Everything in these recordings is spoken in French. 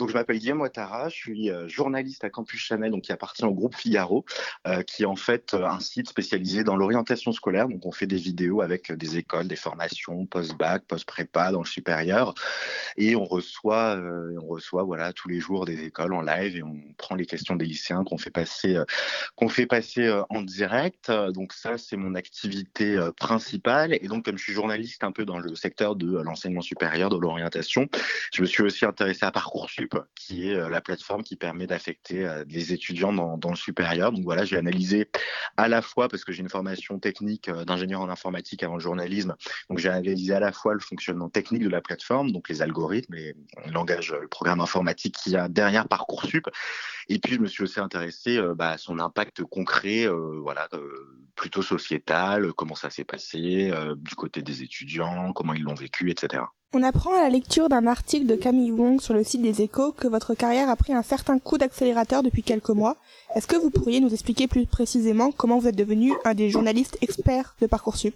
Donc, je m'appelle Guillaume Ouattara, je suis euh, journaliste à Campus Chanel, donc qui appartient au groupe Figaro, euh, qui est en fait euh, un site spécialisé dans l'orientation scolaire. Donc, on fait des vidéos avec des écoles, des formations, post-bac, post-prépa dans le supérieur, et on reçoit, on reçoit voilà tous les jours des écoles en live et on prend les questions des lycéens qu'on fait passer, qu'on fait passer en direct. Donc ça, c'est mon activité principale. Et donc, comme je suis journaliste un peu dans le secteur de l'enseignement supérieur, de l'orientation, je me suis aussi intéressé à Parcoursup qui est euh, la plateforme qui permet d'affecter euh, les étudiants dans, le supérieur. Donc voilà, j'ai analysé à la fois, parce que j'ai une formation technique euh, d'ingénieur en informatique avant le journalisme, donc j'ai analysé à la fois le fonctionnement technique de la plateforme, donc les algorithmes, les, le langage, le programme informatique qu'il y a derrière Parcoursup. Et puis je me suis aussi intéressé bah, à son impact concret, voilà, plutôt sociétal, comment ça s'est passé du côté des étudiants, comment ils l'ont vécu, etc. On apprend à la lecture d'un article de Camille Wong sur le site des échos que votre carrière a pris un certain coup d'accélérateur depuis quelques mois. Est-ce que vous pourriez nous expliquer plus précisément comment vous êtes devenu un des journalistes experts de Parcoursup?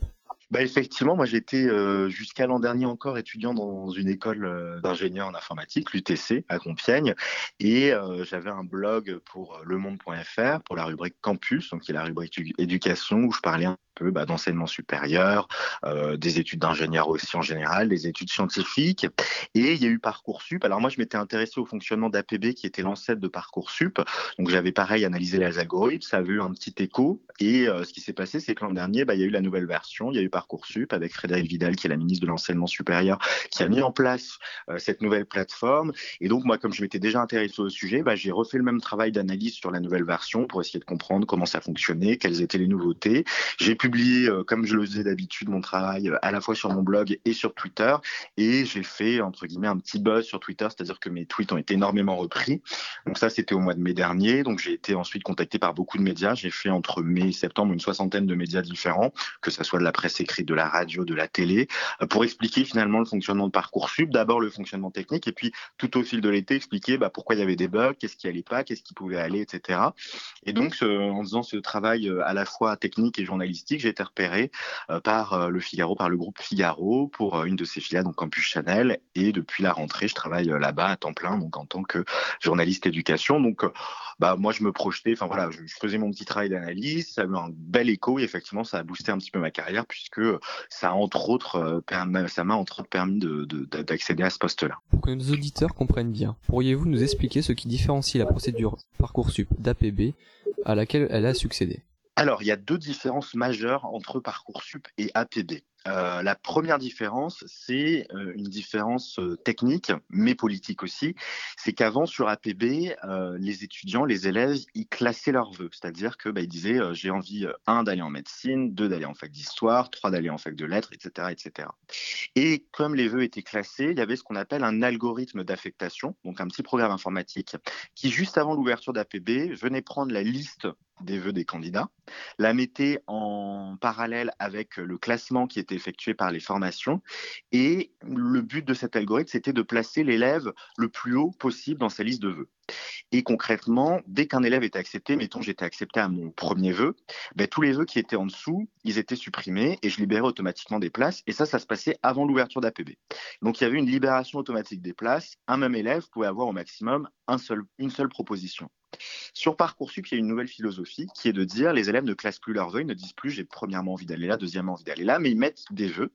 Bah effectivement, moi j'étais euh, jusqu'à l'an dernier encore étudiant dans une école euh, d'ingénieur en informatique, l'UTC à Compiègne, et euh, j'avais un blog pour lemonde.fr pour la rubrique campus, donc qui est la rubrique éducation où je parlais peu bah, d'enseignement supérieur, euh, des études d'ingénieur aussi en général, des études scientifiques. Et il y a eu Parcoursup. Alors moi, je m'étais intéressé au fonctionnement d'APB qui était l'ancêtre de Parcoursup. Donc j'avais pareil analysé les algorithmes, ça avait eu un petit écho. Et euh, ce qui s'est passé, c'est que l'an dernier, bah, il y a eu la nouvelle version, il y a eu Parcoursup avec Frédéric Vidal, qui est la ministre de l'enseignement supérieur, qui a mis en place euh, cette nouvelle plateforme. Et donc moi, comme je m'étais déjà intéressé au sujet, bah, j'ai refait le même travail d'analyse sur la nouvelle version pour essayer de comprendre comment ça fonctionnait, quelles étaient les nouveautés. J'ai publié, euh, comme je le faisais d'habitude, mon travail euh, à la fois sur mon blog et sur Twitter. Et j'ai fait, entre guillemets, un petit buzz sur Twitter, c'est-à-dire que mes tweets ont été énormément repris. Donc ça, c'était au mois de mai dernier. Donc j'ai été ensuite contacté par beaucoup de médias. J'ai fait entre mai et septembre une soixantaine de médias différents, que ce soit de la presse écrite, de la radio, de la télé, euh, pour expliquer finalement le fonctionnement de Parcoursup. D'abord le fonctionnement technique et puis tout au fil de l'été expliquer bah, pourquoi il y avait des bugs, qu'est-ce qui allait pas, qu'est-ce qui pouvait aller, etc. Et donc en faisant ce travail à la fois technique et journalistique, j'ai été repéré euh, par euh, le Figaro, par le groupe Figaro pour euh, une de ses filiales, donc Campus Chanel. Et depuis la rentrée, je travaille là-bas à temps plein, donc en tant que journaliste éducation. Donc, bah moi, je me projetais. Enfin voilà, je, faisais mon petit travail d'analyse. Ça a eu un bel écho et effectivement, ça a boosté un petit peu ma carrière puisque ça entre autres, ça m'a entre autres permis d'accéder à ce poste-là. Pour que nos auditeurs comprennent bien, pourriez-vous nous expliquer ce qui différencie la procédure Parcoursup d'APB à laquelle elle a succédé? Alors, il y a deux différences majeures entre Parcoursup et APB. Euh, la première différence, c'est euh, une différence euh, technique, mais politique aussi. C'est qu'avant, sur APB, les étudiants, les élèves, ils classaient leurs vœux. C'est-à-dire que bah, ils disaient j'ai envie, un, d'aller en médecine, deux, d'aller en fac d'histoire, trois, d'aller en fac de lettres, etc., etc. Et comme les vœux étaient classés, il y avait ce qu'on appelle un algorithme d'affectation, donc un petit programme informatique, qui, juste avant l'ouverture d'APB, venait prendre la liste des vœux des candidats, la mettait en parallèle avec le classement qui était effectué par les formations. Et le but de cet algorithme, c'était de placer l'élève le plus haut possible dans sa liste de vœux. Et concrètement, dès qu'un élève était accepté, mettons j'étais accepté à mon premier vœu, ben, tous les vœux qui étaient en dessous, ils étaient supprimés et je libérais automatiquement des places. Et ça, ça se passait avant l'ouverture d'APB. Donc il y avait une libération automatique des places. Un même élève pouvait avoir au maximum un seul, une seule proposition. Sur Parcoursup, il y a une nouvelle philosophie qui est de dire les élèves ne classent plus leurs vœux, ils ne disent plus j'ai premièrement envie d'aller là, deuxièmement envie d'aller là, mais ils mettent des vœux.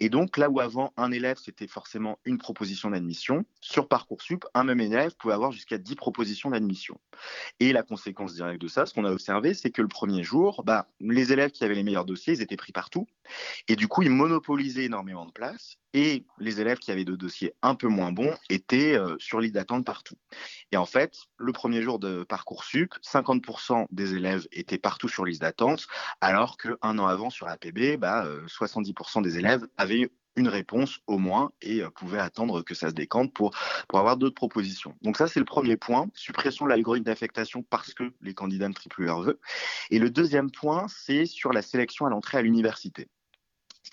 Et donc là où avant un élève c'était forcément une proposition d'admission, sur Parcoursup, un même élève pouvait avoir jusqu'à 10 propositions d'admission. Et la conséquence directe de ça, ce qu'on a observé, c'est que le premier jour, bah, les élèves qui avaient les meilleurs dossiers, ils étaient pris partout. Et du coup, ils monopolisaient énormément de places. Et les élèves qui avaient des dossiers un peu moins bons étaient euh, sur liste d'attente partout. Et en fait, le premier jour de Parcoursup, 50% des élèves étaient partout sur liste d'attente, alors qu'un an avant sur APB, bah, 70% euh, des élèves avaient une réponse au moins et euh, pouvaient attendre que ça se décante pour, pour avoir d'autres propositions. Donc ça, c'est le premier point, suppression de l'algorithme d'affectation parce que les candidats ne trient plus leurs vœux. Et le deuxième point, c'est sur la sélection à l'entrée à l'université.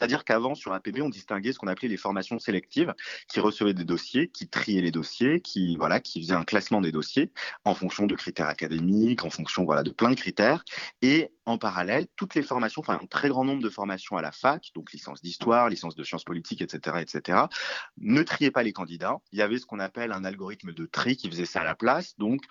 C'est-à-dire qu'avant, sur APB, on distinguait ce qu'on appelait les formations sélectives, qui recevaient des dossiers, qui triaient les dossiers, qui, voilà, qui faisaient un classement des dossiers en fonction de critères académiques, en fonction, voilà, de plein de critères. Et en parallèle, toutes les formations, enfin, un très grand nombre de formations à la fac, donc licence d'histoire, licence de sciences politiques, etc., etc., ne triaient pas les candidats. Il y avait ce qu'on appelle un algorithme de tri qui faisait ça à la place. Donc,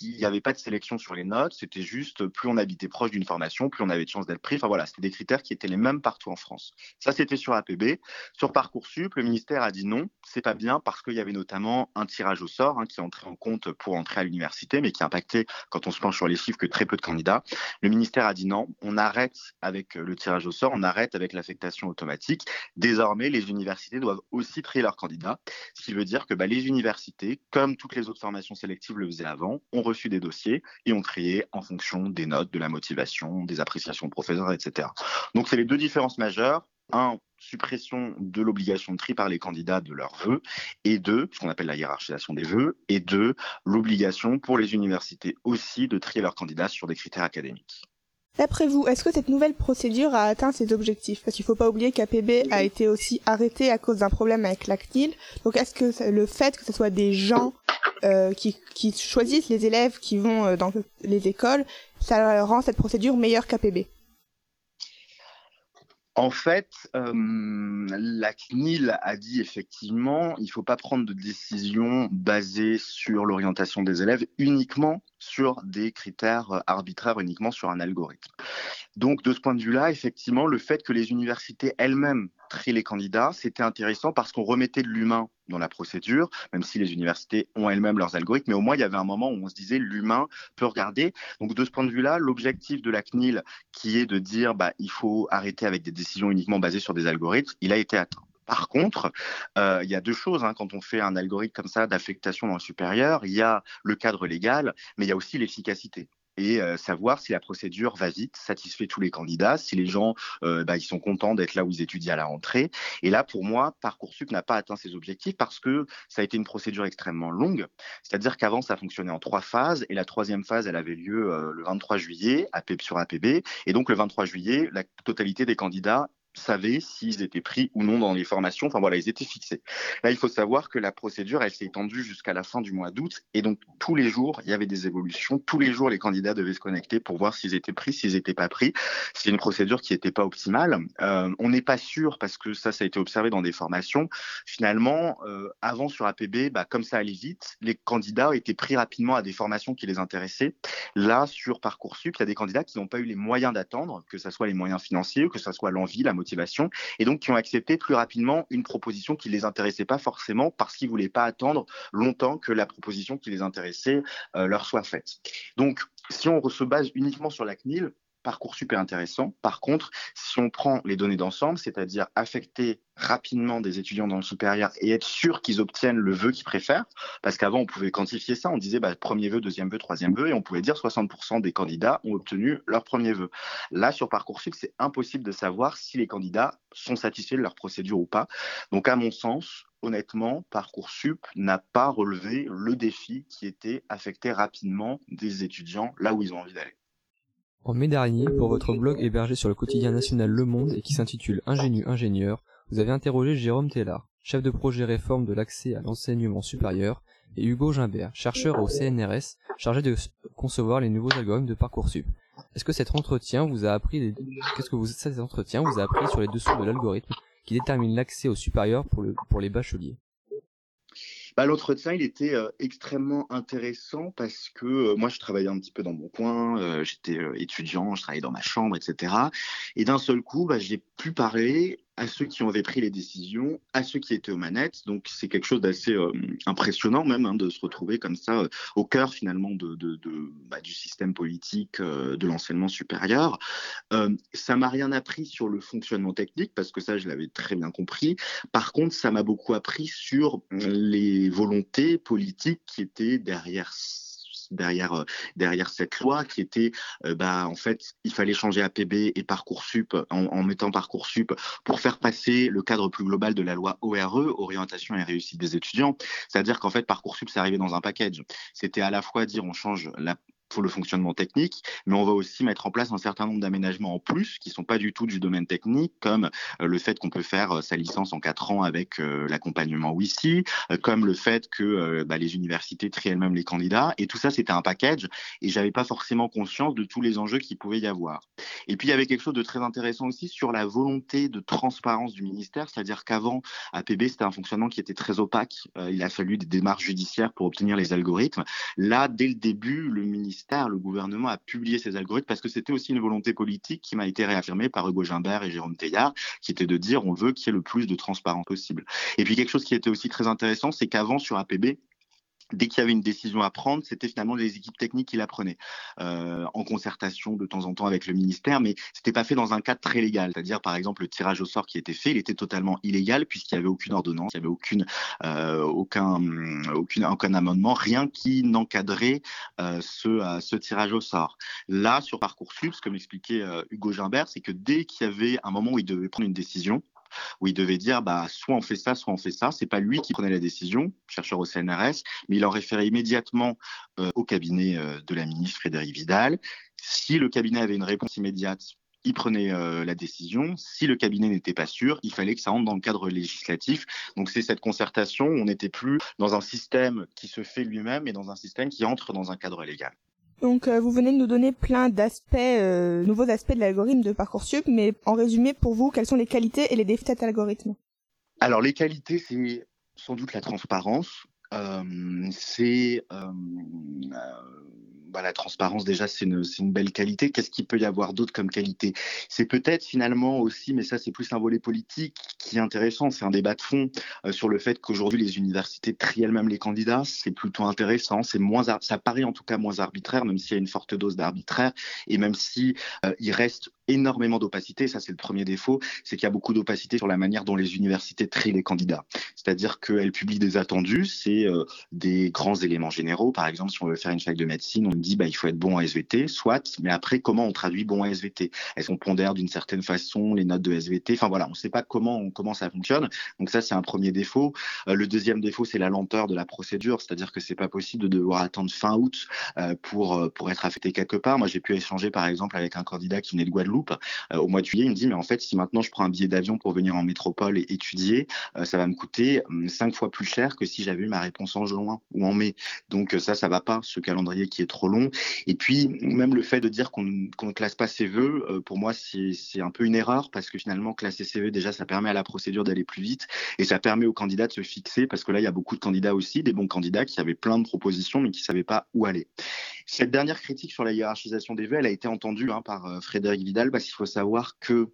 il n'y avait pas de sélection sur les notes. C'était juste, plus on habitait proche d'une formation, plus on avait de chances d'être pris. Enfin, voilà, c'était des critères qui étaient les mêmes partout en France. Ça, c'était sur APB. Sur Parcoursup, le ministère a dit non, c'est pas bien parce qu'il y avait notamment un tirage au sort hein, qui entrait en compte pour entrer à l'université, mais qui impactait, quand on se penche sur les chiffres, que très peu de candidats. Le ministère a dit non, on arrête avec le tirage au sort, on arrête avec l'affectation automatique. Désormais, les universités doivent aussi trier leurs candidats, ce qui veut dire que bah, les universités, comme toutes les autres formations sélectives le faisaient avant, ont reçu des dossiers et ont trié en fonction des notes, de la motivation, des appréciations de professeurs, etc. Donc, c'est les deux différences majeures. Un, suppression de l'obligation de tri par les candidats de leurs vœux, et deux, ce qu'on appelle la hiérarchisation des vœux, et deux, l'obligation pour les universités aussi de trier leurs candidats sur des critères académiques. D'après vous, est-ce que cette nouvelle procédure a atteint ses objectifs? Parce qu'il ne faut pas oublier qu'APB a été aussi arrêté à cause d'un problème avec la CNIL. Donc est-ce que le fait que ce soit des gens euh, qui, qui, choisissent les élèves qui vont euh, dans les écoles, ça rend cette procédure meilleure qu'APB en fait, euh, la CNIL a dit effectivement, il ne faut pas prendre de décision basée sur l'orientation des élèves uniquement sur des critères arbitraires, uniquement sur un algorithme. Donc, de ce point de vue-là, effectivement, le fait que les universités elles-mêmes trient les candidats, c'était intéressant parce qu'on remettait de l'humain dans la procédure, même si les universités ont elles-mêmes leurs algorithmes, mais au moins il y avait un moment où on se disait l'humain peut regarder. Donc de ce point de vue-là, l'objectif de la CNIL, qui est de dire bah, il faut arrêter avec des décisions uniquement basées sur des algorithmes, il a été atteint. Par contre, euh, il y a deux choses hein, quand on fait un algorithme comme ça d'affectation dans le supérieur. Il y a le cadre légal, mais il y a aussi l'efficacité et euh, savoir si la procédure va vite, satisfait tous les candidats, si les gens euh, bah, ils sont contents d'être là où ils étudient à la rentrée. Et là, pour moi, Parcoursup n'a pas atteint ses objectifs parce que ça a été une procédure extrêmement longue. C'est-à-dire qu'avant, ça fonctionnait en trois phases et la troisième phase, elle avait lieu le 23 juillet sur APB. Et donc, le 23 juillet, la totalité des candidats savaient s'ils étaient pris ou non dans les formations. Enfin voilà, ils étaient fixés. Là, il faut savoir que la procédure, elle s'est étendue jusqu'à la fin du mois d'août. Et donc, tous les jours, il y avait des évolutions. Tous les jours, les candidats devaient se connecter pour voir s'ils étaient pris, s'ils n'étaient pas pris. C'est une procédure qui n'était pas optimale. Euh, on n'est pas sûr, parce que ça, ça a été observé dans des formations. Finalement, euh, avant sur APB, bah, comme ça allait vite, les candidats étaient pris rapidement à des formations qui les intéressaient. Là, sur Parcoursup, il y a des candidats qui n'ont pas eu les moyens d'attendre, que ce soit les moyens financiers, que ce soit l'envie, la motivation, et donc qui ont accepté plus rapidement une proposition qui les intéressait pas forcément parce qu'ils voulaient pas attendre longtemps que la proposition qui les intéressait euh, leur soit faite. Donc, si on se base uniquement sur la CNIL, parcours super intéressant. Par contre, si on prend les données d'ensemble, c'est-à-dire affecter rapidement des étudiants dans le supérieur et être sûr qu'ils obtiennent le vœu qu'ils préfèrent, parce qu'avant on pouvait quantifier ça, on disait bah, premier vœu, deuxième vœu, troisième vœu, et on pouvait dire 60% des candidats ont obtenu leur premier vœu. Là, sur Parcoursup, c'est impossible de savoir si les candidats sont satisfaits de leur procédure ou pas. Donc, à mon sens, honnêtement, Parcoursup n'a pas relevé le défi qui était affecter rapidement des étudiants là où ils ont envie d'aller. En mai dernier, pour votre blog hébergé sur le quotidien national Le Monde et qui s'intitule Ingénu ingénieur, vous avez interrogé Jérôme Tellard, chef de projet réforme de l'accès à l'enseignement supérieur, et Hugo Gimbert, chercheur au CNRS, chargé de concevoir les nouveaux algorithmes de Parcoursup. Est-ce que cet entretien vous a appris qu'est-ce que vous cet entretien vous a appris sur les dessous de l'algorithme qui détermine l'accès au supérieur pour les bacheliers? Bah, L'entretien, il était euh, extrêmement intéressant parce que euh, moi, je travaillais un petit peu dans mon coin, euh, j'étais étudiant, je travaillais dans ma chambre, etc. Et d'un seul coup, bah, j'ai pu parler à ceux qui avaient pris les décisions, à ceux qui étaient aux manettes. Donc c'est quelque chose d'assez euh, impressionnant même hein, de se retrouver comme ça euh, au cœur finalement bah, du système politique euh, de l'enseignement supérieur. ça m'a rien appris sur le fonctionnement technique parce que ça je l'avais très bien compris. Par contre ça m'a beaucoup appris sur les volontés politiques qui étaient derrière derrière euh, derrière cette loi qui était euh, bah en fait il fallait changer APB et parcoursup en, en mettant parcoursup pour faire passer le cadre plus global de la loi ORE orientation et réussite des étudiants. C'est-à-dire qu'en fait parcoursup c'est arrivé dans un package. C'était à la fois dire on change la pour le fonctionnement technique, mais on va aussi mettre en place un certain nombre d'aménagements en plus qui sont pas du tout du domaine technique, comme euh, le fait qu'on peut faire euh, sa licence en quatre ans avec euh, l'accompagnement WICI, comme le fait que bah, les universités trient elles-mêmes les candidats, et tout ça c'était un package, et j'avais pas forcément conscience de tous les enjeux qu'il pouvait y avoir. Et puis il y avait quelque chose de très intéressant aussi sur la volonté de transparence du ministère, c'est-à-dire qu'avant APB c'était un fonctionnement qui était très opaque, il a fallu des démarches judiciaires pour obtenir les algorithmes. Là, dès le début, le ministère le gouvernement a publié ces algorithmes parce que c'était aussi une volonté politique qui m'a été réaffirmée par Hugo Gimbert et Jérôme Teillard, qui était de dire on veut qu'il y ait le plus de transparence possible. Et puis quelque chose qui était aussi très intéressant, c'est qu'avant sur APB, dès qu'il y avait une décision à prendre, c'était finalement les équipes techniques qui la prenaient, euh, en concertation de temps en temps avec le ministère, mais c'était pas fait dans un cadre très légal. C'est-à-dire, par exemple, le tirage au sort qui était fait, il était totalement illégal puisqu'il n'y avait aucune ordonnance, il n'y avait aucune, euh, aucun, aucun amendement, rien qui n'encadrait euh, ce, euh, ce tirage au sort. Là, sur Parcoursup, comme l'expliquait euh, Hugo Gimbert, c'est que dès qu'il y avait un moment où il devait prendre une décision, où il devait dire bah soit on fait ça, soit on fait ça. C'est pas lui qui prenait la décision, chercheur au CNRS, mais il en référait immédiatement euh, au cabinet euh, de la ministre Frédéric Vidal. Si le cabinet avait une réponse immédiate, il prenait euh, la décision. Si le cabinet n'était pas sûr, il fallait que ça rentre dans le cadre législatif. Donc c'est cette concertation. On n'était plus dans un système qui se fait lui-même, mais dans un système qui entre dans un cadre légal. Donc euh, vous venez de nous donner plein d'aspects, euh, nouveaux aspects de l'algorithme de Parcoursup, mais en résumé pour vous, quelles sont les qualités et les défis de cet algorithme? Alors les qualités, c'est sans doute la transparence. Euh, c'est bah, la transparence déjà c'est une, belle qualité. Qu'est-ce qu'il peut y avoir d'autre comme qualité? C'est peut-être finalement aussi, mais ça c'est plus un volet politique qui est intéressant, c'est un débat de fond euh, sur le fait qu'aujourd'hui les universités trient elles-mêmes les candidats. C'est plutôt intéressant, c'est moins, ça paraît en tout cas moins arbitraire, même s'il y a une forte dose d'arbitraire et même si euh, il reste énormément d'opacité. Ça, c'est le premier défaut, c'est qu'il y a beaucoup d'opacité sur la manière dont les universités trient les candidats. C'est-à-dire qu'elles publient des attendus, c'est euh, des grands éléments généraux. Par exemple, si on veut faire une fac de médecine, on dit bah il faut être bon en SVT, soit. Mais après, comment on traduit bon en SVT Est-ce qu'on pondère d'une certaine façon les notes de SVT Enfin voilà, on ne sait pas comment comment ça fonctionne. Donc ça, c'est un premier défaut. Euh, le deuxième défaut, c'est la lenteur de la procédure, c'est-à-dire que c'est pas possible de devoir attendre fin août euh, pour pour être affecté quelque part. Moi, j'ai pu échanger par exemple avec un candidat qui venait de Guadeloupe euh, au mois de juillet, il me dit mais en fait si maintenant je prends un billet d'avion pour venir en métropole et étudier, euh, ça va me coûter hum, cinq fois plus cher que si j'avais eu ma réponse en juin ou en mai. Donc euh, ça, ça va pas, ce calendrier qui est trop long. Et puis même le fait de dire qu'on ne classe pas ses vœux, pour moi c'est un peu une erreur parce que finalement classer ses vœux déjà ça permet à la procédure d'aller plus vite et ça permet aux candidats de se fixer parce que là il y a beaucoup de candidats aussi, des bons candidats qui avaient plein de propositions mais qui savaient pas où aller. Cette dernière critique sur la hiérarchisation des vœux, elle a été entendue hein, par Frédéric Vidal parce qu'il faut savoir que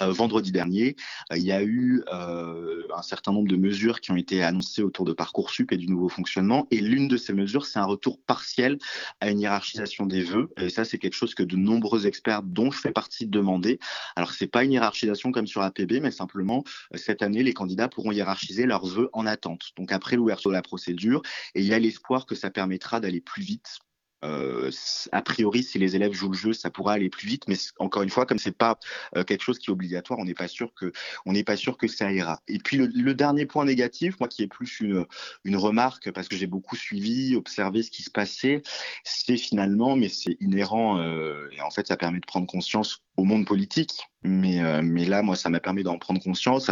euh, vendredi dernier, euh, il y a eu euh, un certain nombre de mesures qui ont été annoncées autour de Parcoursup et du nouveau fonctionnement. Et l'une de ces mesures, c'est un retour partiel à une hiérarchisation des vœux. Et ça, c'est quelque chose que de nombreux experts, dont je fais partie, demandaient. Alors, c'est pas une hiérarchisation comme sur APB, mais simplement, cette année, les candidats pourront hiérarchiser leurs vœux en attente. Donc, après l'ouverture de la procédure, et il y a l'espoir que ça permettra d'aller plus vite euh, a priori, si les élèves jouent le jeu, ça pourra aller plus vite. Mais encore une fois, comme c'est pas euh, quelque chose qui est obligatoire, on n'est pas sûr que on n'est pas sûr que ça ira. Et puis le, dernier point négatif, moi qui est plus une, une remarque parce que j'ai beaucoup suivi, observé ce qui se passait, c'est finalement, mais c'est inhérent euh, et en fait ça permet de prendre conscience au monde politique. Mais, euh, mais là, moi, ça m'a permis d'en prendre conscience.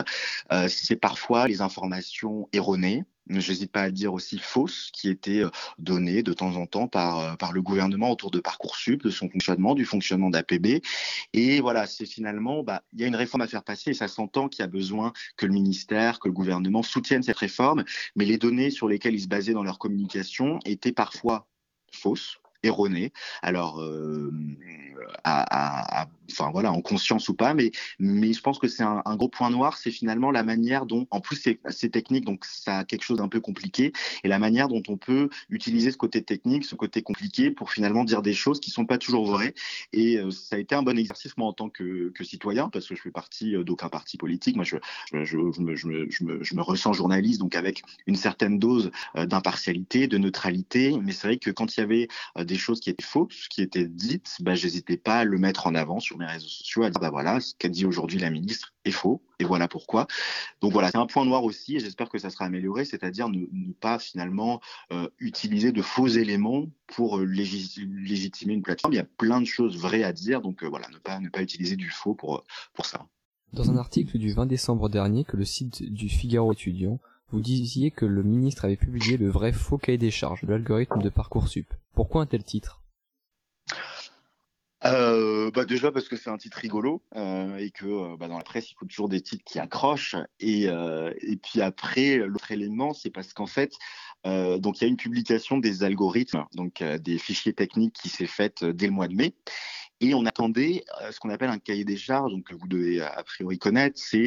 c'est parfois les informations erronées j'hésite pas à dire aussi fausses, qui étaient euh, données de temps en temps par, euh, par le gouvernement autour de Parcoursup, de son fonctionnement, du fonctionnement d'APB. Et voilà, c'est finalement, bah, il y a une réforme à faire passer et ça s'entend qu'il y a besoin que le ministère, que le gouvernement soutiennent cette réforme, mais les données sur lesquelles ils se basaient dans leur communication étaient parfois fausses erronées. Alors, euh, enfin voilà, en conscience ou pas, mais je pense que c'est un, gros point noir, c'est finalement la manière dont, en plus c'est technique, donc ça a quelque chose d'un peu compliqué, et la manière dont on peut utiliser ce côté technique, ce côté compliqué, pour finalement dire des choses qui sont pas toujours vraies. Et euh, ça a été un bon exercice moi en tant que, citoyen, parce que je fais partie euh, d'aucun parti politique. Moi, je, me, je, ressens journaliste, donc avec une certaine dose euh, d'impartialité, de neutralité. Mais c'est vrai que quand il y avait des choses qui étaient fausses, qui étaient dites, bah, j'hésitais pas à le mettre en avant sur mes réseaux sociaux, à dire bah voilà, ce qu'a dit aujourd'hui la ministre est faux, et voilà pourquoi. Donc voilà, c'est un point noir aussi, et j'espère que ça sera amélioré, c'est-à-dire ne, pas finalement euh, utiliser de faux éléments pour euh, légitimer une plateforme. Il y a plein de choses vraies à dire, donc voilà, ne pas ne pas utiliser du faux pour pour ça. Dans un article du 20 décembre dernier que le site du Figaro étudiant, vous disiez que le ministre avait publié le vrai faux cahier des charges de l'algorithme de Parcoursup. Pourquoi un tel titre? Euh, bah déjà parce que c'est un titre rigolo euh, et que euh, bah dans la presse il faut toujours des titres qui accrochent. Et, et puis après l'autre élément c'est parce qu'en fait donc il y a une publication des algorithmes donc des fichiers techniques qui s'est faite dès le mois de mai. Et on attendait ce qu'on appelle un cahier des charges, donc que vous devez a priori connaître, c'est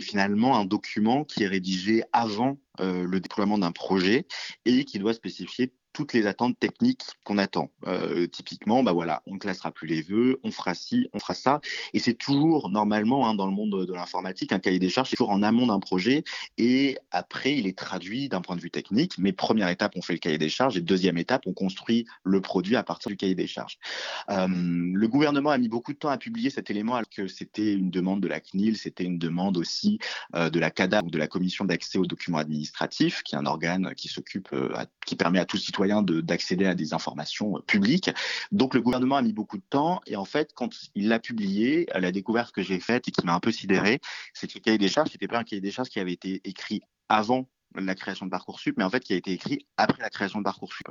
finalement un document qui est rédigé avant le déploiement d'un projet et qui doit spécifier toutes les attentes techniques qu'on attend. Euh, typiquement, bah voilà, on ne classera plus les vœux, on fera ci, on fera ça. Et c'est toujours, normalement, hein, dans le monde de l'informatique, un cahier des charges, c'est toujours en amont d'un projet. Et après, il est traduit d'un point de vue technique. Mais première étape, on fait le cahier des charges. Et deuxième étape, on construit le produit à partir du cahier des charges. Euh, le gouvernement a mis beaucoup de temps à publier cet élément alors que c'était une demande de la CNIL, c'était une demande aussi euh, de la CADA, de la Commission d'accès aux documents administratifs, qui est un organe qui s'occupe, qui permet à tout citoyen d'accéder à des informations euh, publiques. Donc le gouvernement a mis beaucoup de temps et en fait, quand il l'a publié, la découverte que j'ai faite et qui m'a un peu sidéré, c'est que le cahier des charges, c'était pas un cahier des charges qui avait été écrit avant la création de Parcoursup, mais en fait qui a été écrit après la création de Parcoursup.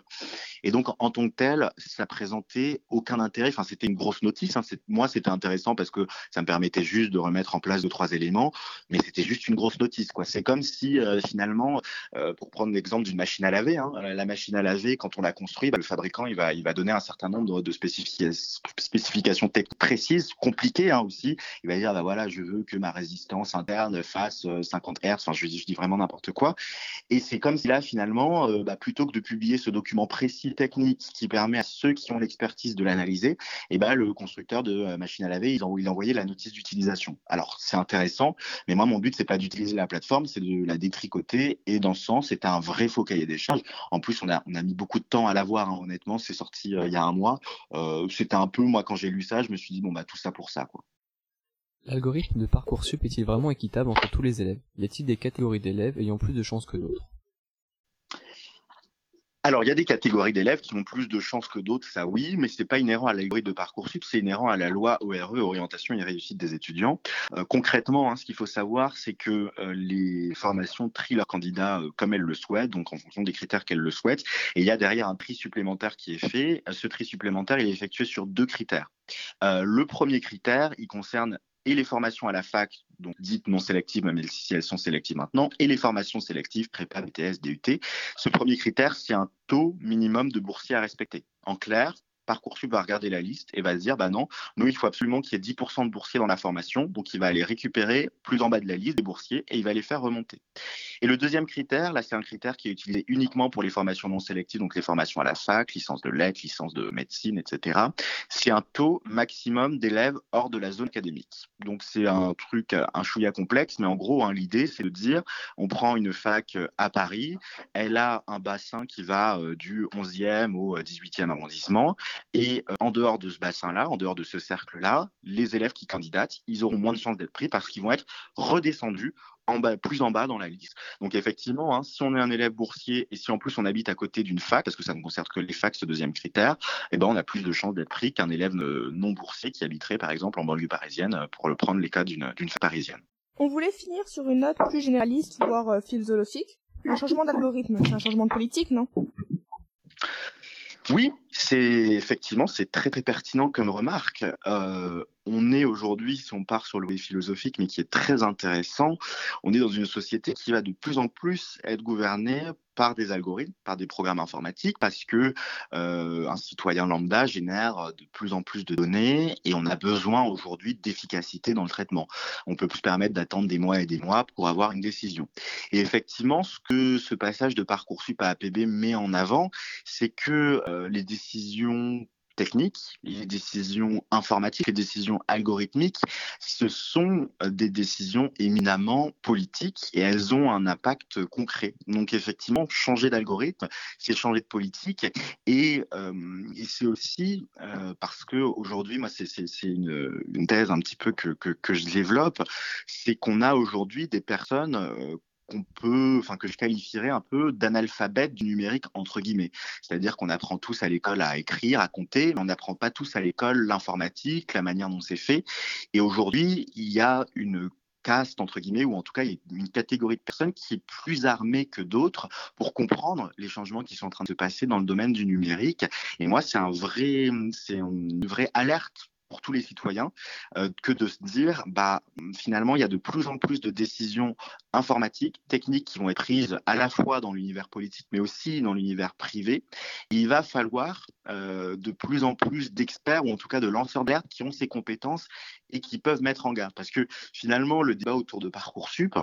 Et donc en tant que tel, ça présentait aucun intérêt. Enfin, c'était une grosse notice. Hein. Moi, c'était intéressant parce que ça me permettait juste de remettre en place deux trois éléments, mais c'était juste une grosse notice. Quoi. C'est comme si euh, finalement, euh, pour prendre l'exemple d'une machine à laver, hein, la machine à laver, quand on la construit, bah, le fabricant il va il va donner un certain nombre de spécifications techniques précises, compliquées hein, aussi. Il va dire bah voilà, je veux que ma résistance interne fasse 50 euh, Hz. Enfin, je dis vraiment n'importe quoi. Et c'est comme si là, finalement, euh, bah, plutôt que de publier ce document précis technique qui permet à ceux qui ont l'expertise de l'analyser, et eh ben, le constructeur de euh, machine à laver, il, envoyait la notice d'utilisation. Alors, c'est intéressant, mais moi, mon but, c'est pas d'utiliser la plateforme, c'est de la détricoter. Et dans ce sens, c'est un vrai faux cahier des charges. En plus, on a, mis beaucoup de temps à l'avoir, hein, honnêtement. C'est sorti euh, il y a un mois. c'était un peu, moi, quand j'ai lu ça, je me suis dit, bon, bah, tout ça pour ça. L'algorithme de Parcoursup est-il vraiment équitable entre tous les élèves? Y a-t-il des catégories d'élèves ayant plus de chances que d'autres? Alors, il y a des catégories d'élèves qui ont plus de chances que d'autres, ça oui, mais c'est pas inhérent à l'algorithme de Parcoursup, c'est inhérent à la loi ORE, Orientation et Réussite des étudiants. Euh, concrètement, hein, ce qu'il faut savoir, c'est que euh, les formations trient leurs candidats euh, comme elles le souhaitent, donc en fonction des critères qu'elles le souhaitent, et il y a derrière un tri supplémentaire qui est fait. Ce tri supplémentaire, est effectué sur deux critères. le premier critère, il concerne et les formations à la fac, donc dites non sélectives, même si elles sont sélectives maintenant, et les formations sélectives, prépa, BTS, DUT. Ce premier critère, c'est un taux minimum de boursiers à respecter. En clair, Parcoursup va regarder la liste et va se dire, bah non, nous, il faut absolument qu'il y ait 10% de boursiers dans la formation. Donc, il va aller récupérer plus en bas de la liste des boursiers et il va les faire remonter. Et le deuxième critère, là, c'est un critère qui est utilisé uniquement pour les formations non sélectives, donc les formations à la fac, licence de lettres, licence de médecine, etc. C'est un taux maximum d'élèves hors de la zone académique. Donc, c'est un truc, un chouïa complexe, mais en gros, hein, l'idée, c'est de dire, on prend une fac à Paris, elle a un bassin qui va euh, du 11e au 18e arrondissement. Et euh, en dehors de ce bassin-là, en dehors de ce cercle-là, les élèves qui candidatent, ils auront moins de chances d'être pris parce qu'ils vont être redescendus plus en bas dans la liste. Donc effectivement, hein, si on est un élève boursier et si en plus on habite à côté d'une fac, parce que ça ne concerne que les facs, ce deuxième critère, eh ben on a plus de chances d'être pris qu'un élève non boursier qui habiterait par exemple en banlieue parisienne, euh, pour le prendre les cas d'une fac parisienne. On voulait finir sur une note plus généraliste, voire euh, philosophique. Un changement d'algorithme, c'est un changement de politique, non? Oui, c'est effectivement c'est très très pertinent comme remarque. Euh, on est aujourd'hui, si on part sur le philosophique, mais qui est très intéressant, on est dans une société qui va de plus en plus être gouvernée par des algorithmes, par des programmes informatiques, parce que euh, un citoyen lambda génère de plus en plus de données et on a besoin aujourd'hui d'efficacité dans le traitement. On peut plus se permettre d'attendre des mois et des mois pour avoir une décision. Et effectivement, ce que ce passage de Parcoursup à APB met en avant, c'est que euh, les décisions techniques, les décisions informatiques, les décisions algorithmiques, ce sont euh, des décisions éminemment politiques et elles ont un impact concret. Donc effectivement, changer d'algorithme, c'est changer de politique et, euh, c'est aussi euh, parce que aujourd'hui, moi, c'est une, thèse un petit peu que, que, que je développe, c'est qu'on a aujourd'hui des personnes euh, qu'on peut, enfin que je qualifierais un peu d'analphabète du numérique entre guillemets. C'est-à-dire qu'on apprend tous à l'école à écrire, à compter, mais on n'apprend pas tous à l'école l'informatique, la manière dont c'est fait. Et aujourd'hui, il y a une caste, entre guillemets, ou en tout cas, une catégorie de personnes qui est plus armée que d'autres pour comprendre les changements qui sont en train de se passer dans le domaine du numérique. Et moi, c'est un vrai, c'est une vraie alerte pour tous les citoyens euh, que de se dire bah finalement il y a de plus en plus de décisions informatiques, techniques qui vont être prises à la fois dans l'univers politique mais aussi dans l'univers privé. Il va falloir euh, de plus en plus d'experts ou en tout cas de lanceurs d'alerte qui ont ces compétences et qui peuvent mettre en garde parce que finalement le débat autour de Parcoursup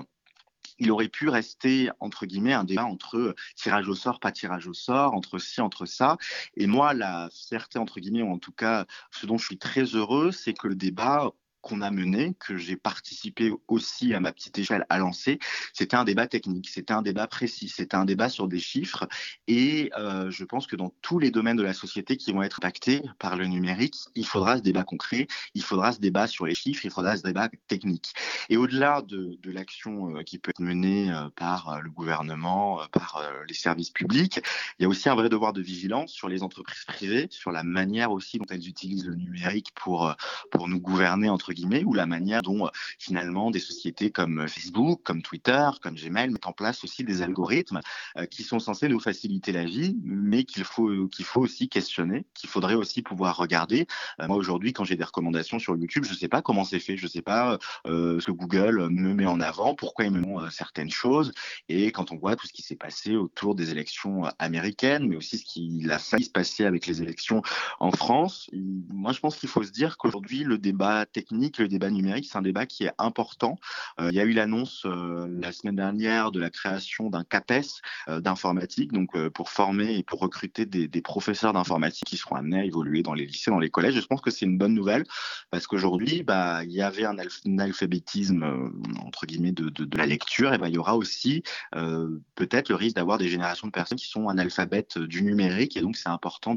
il aurait pu rester, entre guillemets, un débat entre tirage au sort, pas tirage au sort, entre ci, entre ça. Et moi, la fierté, entre guillemets, ou en tout cas, ce dont je suis très heureux, c'est que le débat qu'on a mené, que j'ai participé aussi à ma petite échelle à lancer, c'était un débat technique, c'était un débat précis, c'était un débat sur des chiffres. Et euh, je pense que dans tous les domaines de la société qui vont être impactés par le numérique, il faudra ce débat concret, il faudra ce débat sur les chiffres, il faudra ce débat technique. Et au-delà de, de l'action euh, qui peut être menée euh, par le gouvernement, par les services publics, il y a aussi un vrai devoir de vigilance sur les entreprises privées, sur la manière aussi dont elles utilisent le numérique pour, pour nous gouverner entre ou la manière dont euh, finalement des sociétés comme euh, Facebook, comme Twitter, comme Gmail mettent en place aussi des algorithmes euh, qui sont censés nous faciliter la vie, mais qu'il faut qu'il faut aussi questionner, qu'il faudrait aussi pouvoir regarder. moi aujourd'hui, quand j'ai des recommandations sur YouTube, je sais pas comment c'est fait, je sais pas ce que Google me met en avant, pourquoi ils me montrent certaines choses, et quand on voit tout ce qui s'est passé autour des élections américaines, mais aussi ce qui a failli se passer avec les élections en France, moi je pense qu'il faut se dire qu'aujourd'hui le débat technique le débat numérique, c'est un débat qui est important. Euh, il y a eu l'annonce euh, la semaine dernière de la création d'un CAPES euh, d'informatique, donc pour former et pour recruter des, professeurs d'informatique qui seront amenés à évoluer dans les lycées, dans les collèges. Je pense que c'est une bonne nouvelle parce qu'aujourd'hui, bah, il y avait un, alphabétisme entre guillemets de, la lecture, et bah, il y aura aussi peut-être le risque d'avoir des générations de personnes qui sont analphabètes du numérique, et donc c'est important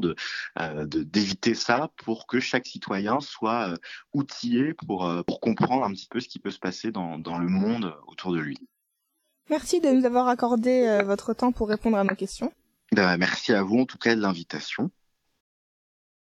d'éviter ça pour que chaque citoyen soit outillé pour, euh, pour comprendre un petit peu ce qui peut se passer dans, dans le monde autour de lui. Merci de nous avoir accordé euh, votre temps pour répondre à nos questions. Ben, merci à vous en tout cas de l'invitation.